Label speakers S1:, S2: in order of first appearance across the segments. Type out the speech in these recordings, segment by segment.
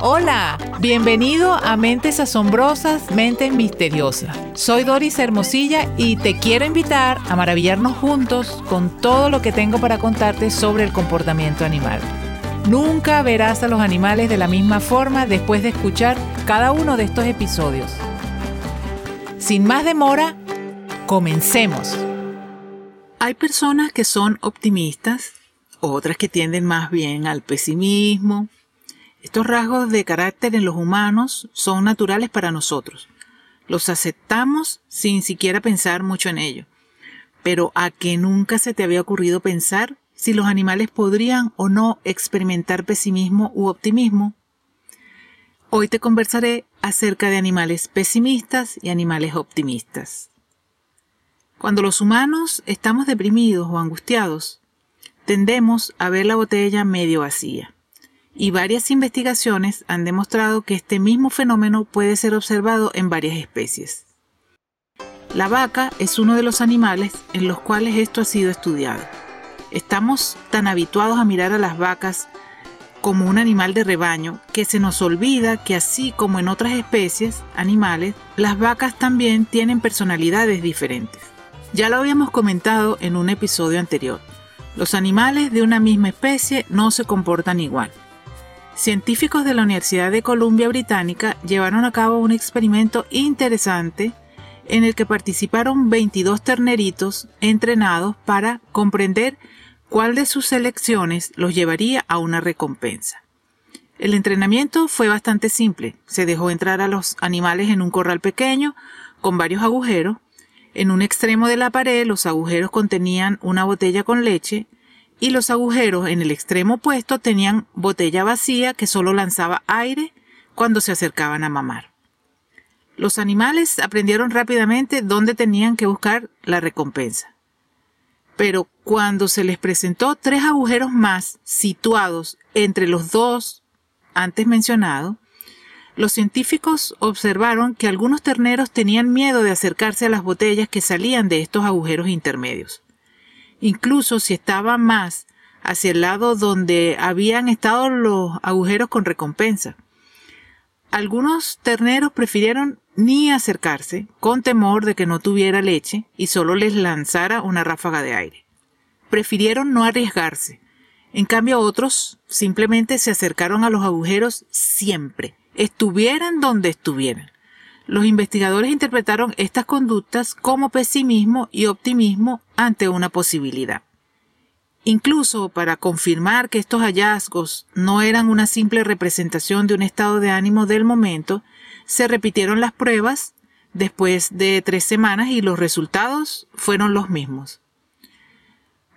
S1: Hola, bienvenido a Mentes Asombrosas, Mentes Misteriosas. Soy Doris Hermosilla y te quiero invitar a maravillarnos juntos con todo lo que tengo para contarte sobre el comportamiento animal. Nunca verás a los animales de la misma forma después de escuchar cada uno de estos episodios. Sin más demora, comencemos. Hay personas que son optimistas, otras que tienden más bien al pesimismo. Estos rasgos de carácter en los humanos son naturales para nosotros. Los aceptamos sin siquiera pensar mucho en ello. Pero a que nunca se te había ocurrido pensar si los animales podrían o no experimentar pesimismo u optimismo. Hoy te conversaré acerca de animales pesimistas y animales optimistas. Cuando los humanos estamos deprimidos o angustiados, tendemos a ver la botella medio vacía. Y varias investigaciones han demostrado que este mismo fenómeno puede ser observado en varias especies. La vaca es uno de los animales en los cuales esto ha sido estudiado. Estamos tan habituados a mirar a las vacas como un animal de rebaño que se nos olvida que así como en otras especies animales, las vacas también tienen personalidades diferentes. Ya lo habíamos comentado en un episodio anterior. Los animales de una misma especie no se comportan igual. Científicos de la Universidad de Columbia Británica llevaron a cabo un experimento interesante en el que participaron 22 terneritos entrenados para comprender cuál de sus selecciones los llevaría a una recompensa. El entrenamiento fue bastante simple. Se dejó entrar a los animales en un corral pequeño con varios agujeros. En un extremo de la pared los agujeros contenían una botella con leche y los agujeros en el extremo opuesto tenían botella vacía que solo lanzaba aire cuando se acercaban a mamar. Los animales aprendieron rápidamente dónde tenían que buscar la recompensa pero cuando se les presentó tres agujeros más situados entre los dos antes mencionados, los científicos observaron que algunos terneros tenían miedo de acercarse a las botellas que salían de estos agujeros intermedios. Incluso si estaban más hacia el lado donde habían estado los agujeros con recompensa. Algunos terneros prefirieron ni acercarse, con temor de que no tuviera leche y solo les lanzara una ráfaga de aire. Prefirieron no arriesgarse. En cambio otros simplemente se acercaron a los agujeros siempre, estuvieran donde estuvieran. Los investigadores interpretaron estas conductas como pesimismo y optimismo ante una posibilidad. Incluso para confirmar que estos hallazgos no eran una simple representación de un estado de ánimo del momento, se repitieron las pruebas después de tres semanas y los resultados fueron los mismos.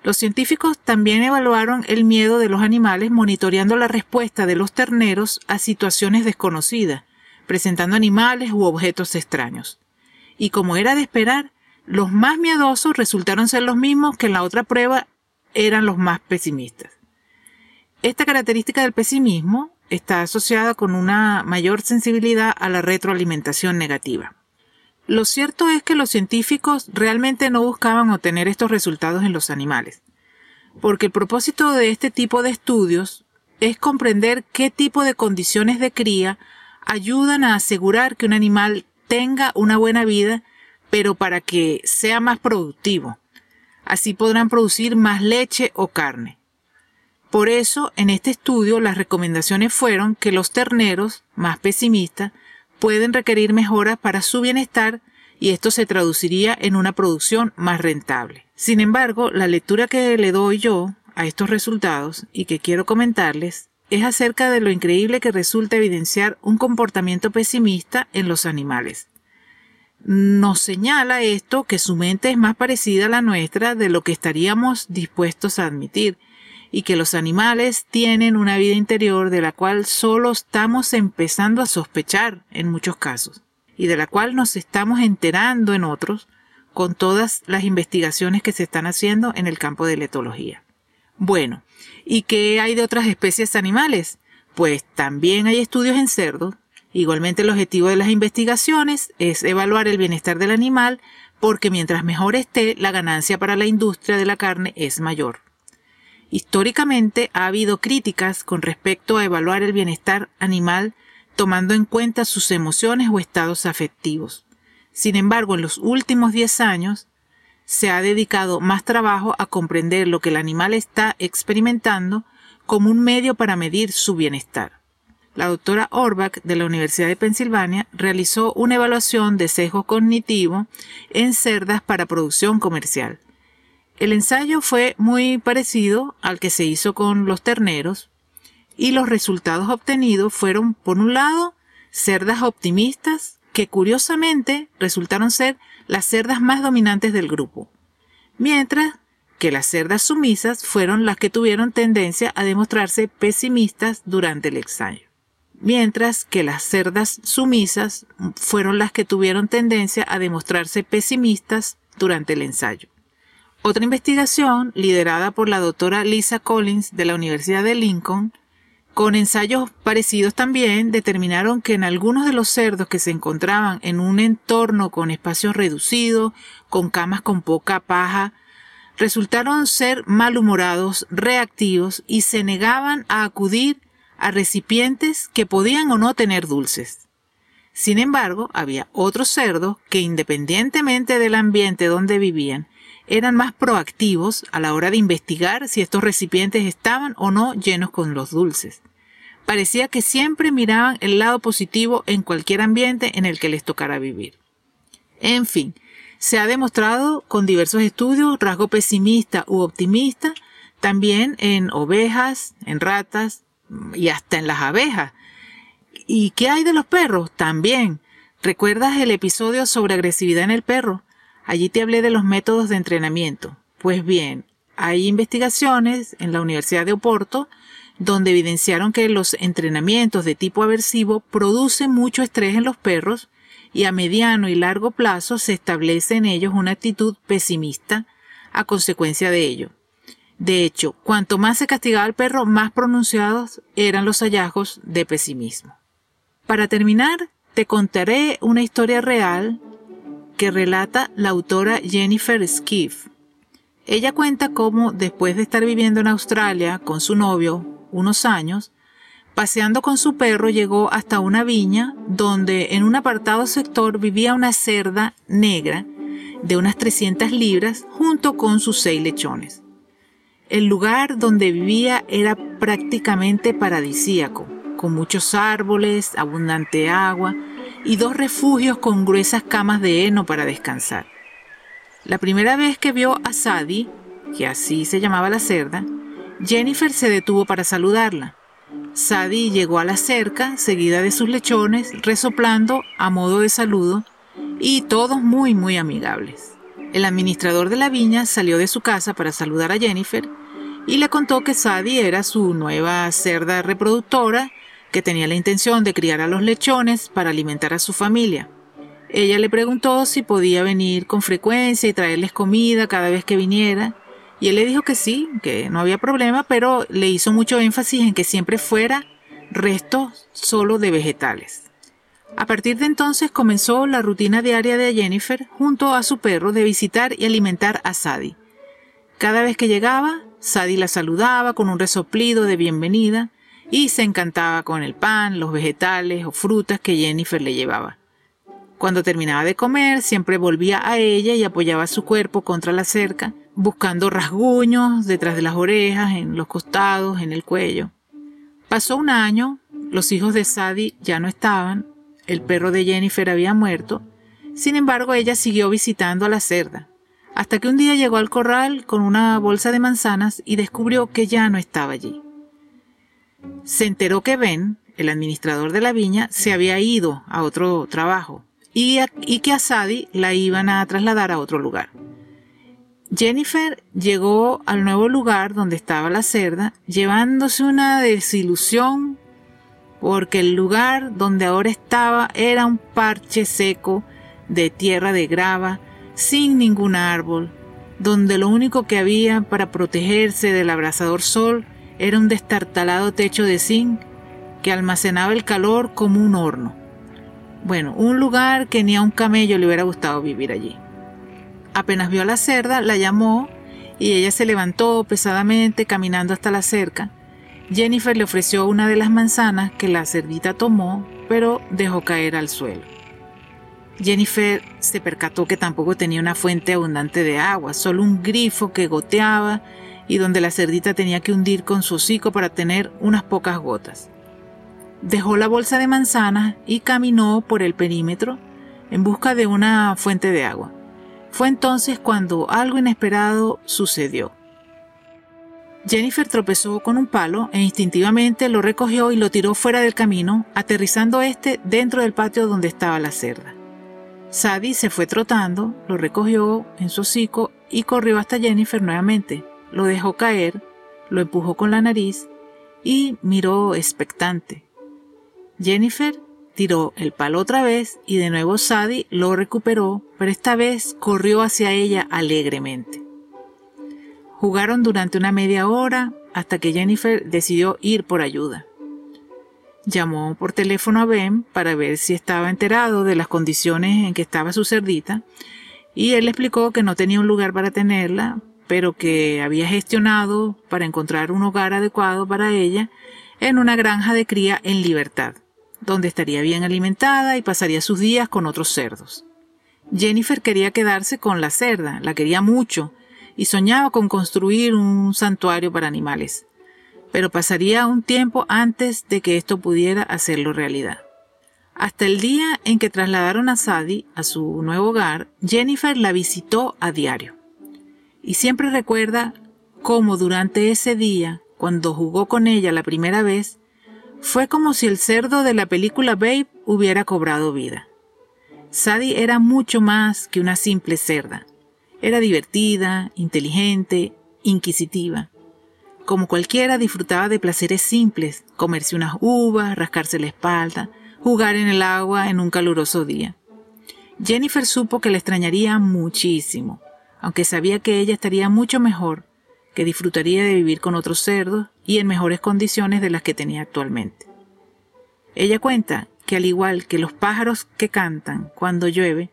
S1: Los científicos también evaluaron el miedo de los animales monitoreando la respuesta de los terneros a situaciones desconocidas, presentando animales u objetos extraños. Y como era de esperar, los más miedosos resultaron ser los mismos que en la otra prueba eran los más pesimistas. Esta característica del pesimismo está asociada con una mayor sensibilidad a la retroalimentación negativa. Lo cierto es que los científicos realmente no buscaban obtener estos resultados en los animales, porque el propósito de este tipo de estudios es comprender qué tipo de condiciones de cría ayudan a asegurar que un animal tenga una buena vida, pero para que sea más productivo. Así podrán producir más leche o carne. Por eso, en este estudio, las recomendaciones fueron que los terneros, más pesimistas, pueden requerir mejoras para su bienestar y esto se traduciría en una producción más rentable. Sin embargo, la lectura que le doy yo a estos resultados y que quiero comentarles es acerca de lo increíble que resulta evidenciar un comportamiento pesimista en los animales. Nos señala esto que su mente es más parecida a la nuestra de lo que estaríamos dispuestos a admitir, y que los animales tienen una vida interior de la cual solo estamos empezando a sospechar en muchos casos y de la cual nos estamos enterando en otros con todas las investigaciones que se están haciendo en el campo de la etología. Bueno, ¿y qué hay de otras especies animales? Pues también hay estudios en cerdos. Igualmente el objetivo de las investigaciones es evaluar el bienestar del animal porque mientras mejor esté, la ganancia para la industria de la carne es mayor. Históricamente ha habido críticas con respecto a evaluar el bienestar animal tomando en cuenta sus emociones o estados afectivos. Sin embargo, en los últimos 10 años se ha dedicado más trabajo a comprender lo que el animal está experimentando como un medio para medir su bienestar. La doctora Orbach de la Universidad de Pensilvania realizó una evaluación de sesgo cognitivo en cerdas para producción comercial. El ensayo fue muy parecido al que se hizo con los terneros y los resultados obtenidos fueron, por un lado, cerdas optimistas que curiosamente resultaron ser las cerdas más dominantes del grupo, mientras que las cerdas sumisas fueron las que tuvieron tendencia a demostrarse pesimistas durante el ensayo, mientras que las cerdas sumisas fueron las que tuvieron tendencia a demostrarse pesimistas durante el ensayo. Otra investigación, liderada por la doctora Lisa Collins de la Universidad de Lincoln, con ensayos parecidos también, determinaron que en algunos de los cerdos que se encontraban en un entorno con espacios reducidos, con camas con poca paja, resultaron ser malhumorados, reactivos y se negaban a acudir a recipientes que podían o no tener dulces. Sin embargo, había otros cerdos que independientemente del ambiente donde vivían, eran más proactivos a la hora de investigar si estos recipientes estaban o no llenos con los dulces. Parecía que siempre miraban el lado positivo en cualquier ambiente en el que les tocara vivir. En fin, se ha demostrado con diversos estudios rasgo pesimista u optimista también en ovejas, en ratas y hasta en las abejas. ¿Y qué hay de los perros? También. ¿Recuerdas el episodio sobre agresividad en el perro? Allí te hablé de los métodos de entrenamiento. Pues bien, hay investigaciones en la Universidad de Oporto donde evidenciaron que los entrenamientos de tipo aversivo producen mucho estrés en los perros y a mediano y largo plazo se establece en ellos una actitud pesimista a consecuencia de ello. De hecho, cuanto más se castigaba al perro, más pronunciados eran los hallazgos de pesimismo. Para terminar, te contaré una historia real que relata la autora Jennifer Skiff. Ella cuenta cómo, después de estar viviendo en Australia con su novio unos años, Paseando con su perro llegó hasta una viña donde en un apartado sector vivía una cerda negra de unas 300 libras junto con sus seis lechones. El lugar donde vivía era prácticamente paradisíaco, con muchos árboles, abundante agua y dos refugios con gruesas camas de heno para descansar. La primera vez que vio a Sadie, que así se llamaba la cerda, Jennifer se detuvo para saludarla Sadie llegó a la cerca, seguida de sus lechones, resoplando a modo de saludo, y todos muy muy amigables. El administrador de la viña salió de su casa para saludar a Jennifer y le contó que Sadie era su nueva cerda reproductora que tenía la intención de criar a los lechones para alimentar a su familia. Ella le preguntó si podía venir con frecuencia y traerles comida cada vez que viniera, y él le dijo que sí, que no había problema, pero le hizo mucho énfasis en que siempre fuera resto solo de vegetales. A partir de entonces comenzó la rutina diaria de Jennifer junto a su perro de visitar y alimentar a Sadie. Cada vez que llegaba, Sadie la saludaba con un resoplido de bienvenida y se encantaba con el pan, los vegetales o frutas que Jennifer le llevaba. Cuando terminaba de comer, siempre volvía a ella y apoyaba su cuerpo contra la cerca, buscando rasguños detrás de las orejas, en los costados, en el cuello. Pasó un año, los hijos de Sadie ya no estaban, el perro de Jennifer había muerto, sin embargo ella siguió visitando a la cerda, hasta que un día llegó al corral con una bolsa de manzanas y descubrió que ya no estaba allí. Se enteró que Ben, el administrador de la viña, se había ido a otro trabajo y, que a Sadie la iban a trasladar a otro lugar. Jennifer llegó al nuevo lugar donde estaba la cerda, llevándose una desilusión porque el lugar donde ahora estaba era un parche seco de tierra de grava, sin ningún árbol, donde lo único que había para protegerse del abrasador sol era un destartalado techo de zinc que almacenaba el calor como un horno. Bueno, un lugar que ni a un camello le hubiera gustado vivir allí. Apenas vio a la cerda, la llamó y ella se levantó pesadamente caminando hasta la cerca. Jennifer le ofreció una de las manzanas que la cerdita tomó, pero dejó caer al suelo. Jennifer se percató que tampoco tenía una fuente abundante de agua, solo un grifo que goteaba y donde la cerdita tenía que hundir con su hocico para tener unas pocas gotas. Dejó la bolsa de manzanas y caminó por el perímetro en busca de una fuente de agua. Fue entonces cuando algo inesperado sucedió. Jennifer tropezó con un palo e instintivamente lo recogió y lo tiró fuera del camino, aterrizando este dentro del patio donde estaba la cerda. Sadie se fue trotando, lo recogió en su hocico y corrió hasta Jennifer nuevamente lo dejó caer, lo empujó con la nariz y miró expectante. Jennifer tiró el palo otra vez y de nuevo Sadie lo recuperó, pero esta vez corrió hacia ella alegremente. Jugaron durante una media hora hasta que Jennifer decidió ir por ayuda. Llamó por teléfono a Ben para ver si estaba enterado de las condiciones en que estaba su cerdita y él explicó que no tenía un lugar para tenerla, pero que había gestionado para encontrar un hogar adecuado para ella en una granja de cría en libertad, donde estaría bien alimentada y pasaría sus días con otros cerdos. Jennifer quería quedarse con la cerda, la quería mucho, y soñaba con construir un santuario para animales, pero pasaría un tiempo antes de que esto pudiera hacerlo realidad. Hasta el día en que trasladaron a Sadie a su nuevo hogar, Jennifer la visitó a diario y siempre recuerda cómo durante ese día, cuando jugó con ella la primera vez, fue como si el cerdo de la película Babe hubiera cobrado vida. Sadie era mucho más que una simple cerda. Era divertida, inteligente, inquisitiva. Como cualquiera disfrutaba de placeres simples, comerse unas uvas, rascarse la espalda, jugar en el agua en un caluroso día. Jennifer supo que le extrañaría muchísimo, aunque sabía que ella estaría mucho mejor, que disfrutaría de vivir con otros cerdos y en mejores condiciones de las que tenía actualmente. Ella cuenta que al igual que los pájaros que cantan cuando llueve,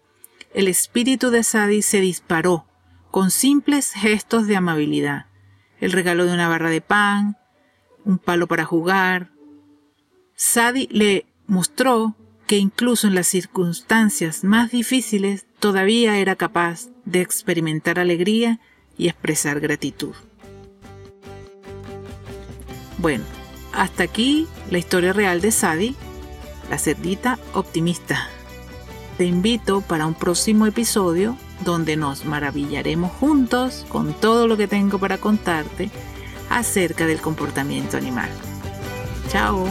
S1: el espíritu de Sadie se disparó con simples gestos de amabilidad, el regalo de una barra de pan, un palo para jugar. Sadie le mostró que incluso en las circunstancias más difíciles todavía era capaz de experimentar alegría y expresar gratitud. Bueno, hasta aquí la historia real de Sadie, la cerdita optimista. Te invito para un próximo episodio donde nos maravillaremos juntos con todo lo que tengo para contarte acerca del comportamiento animal. Chao.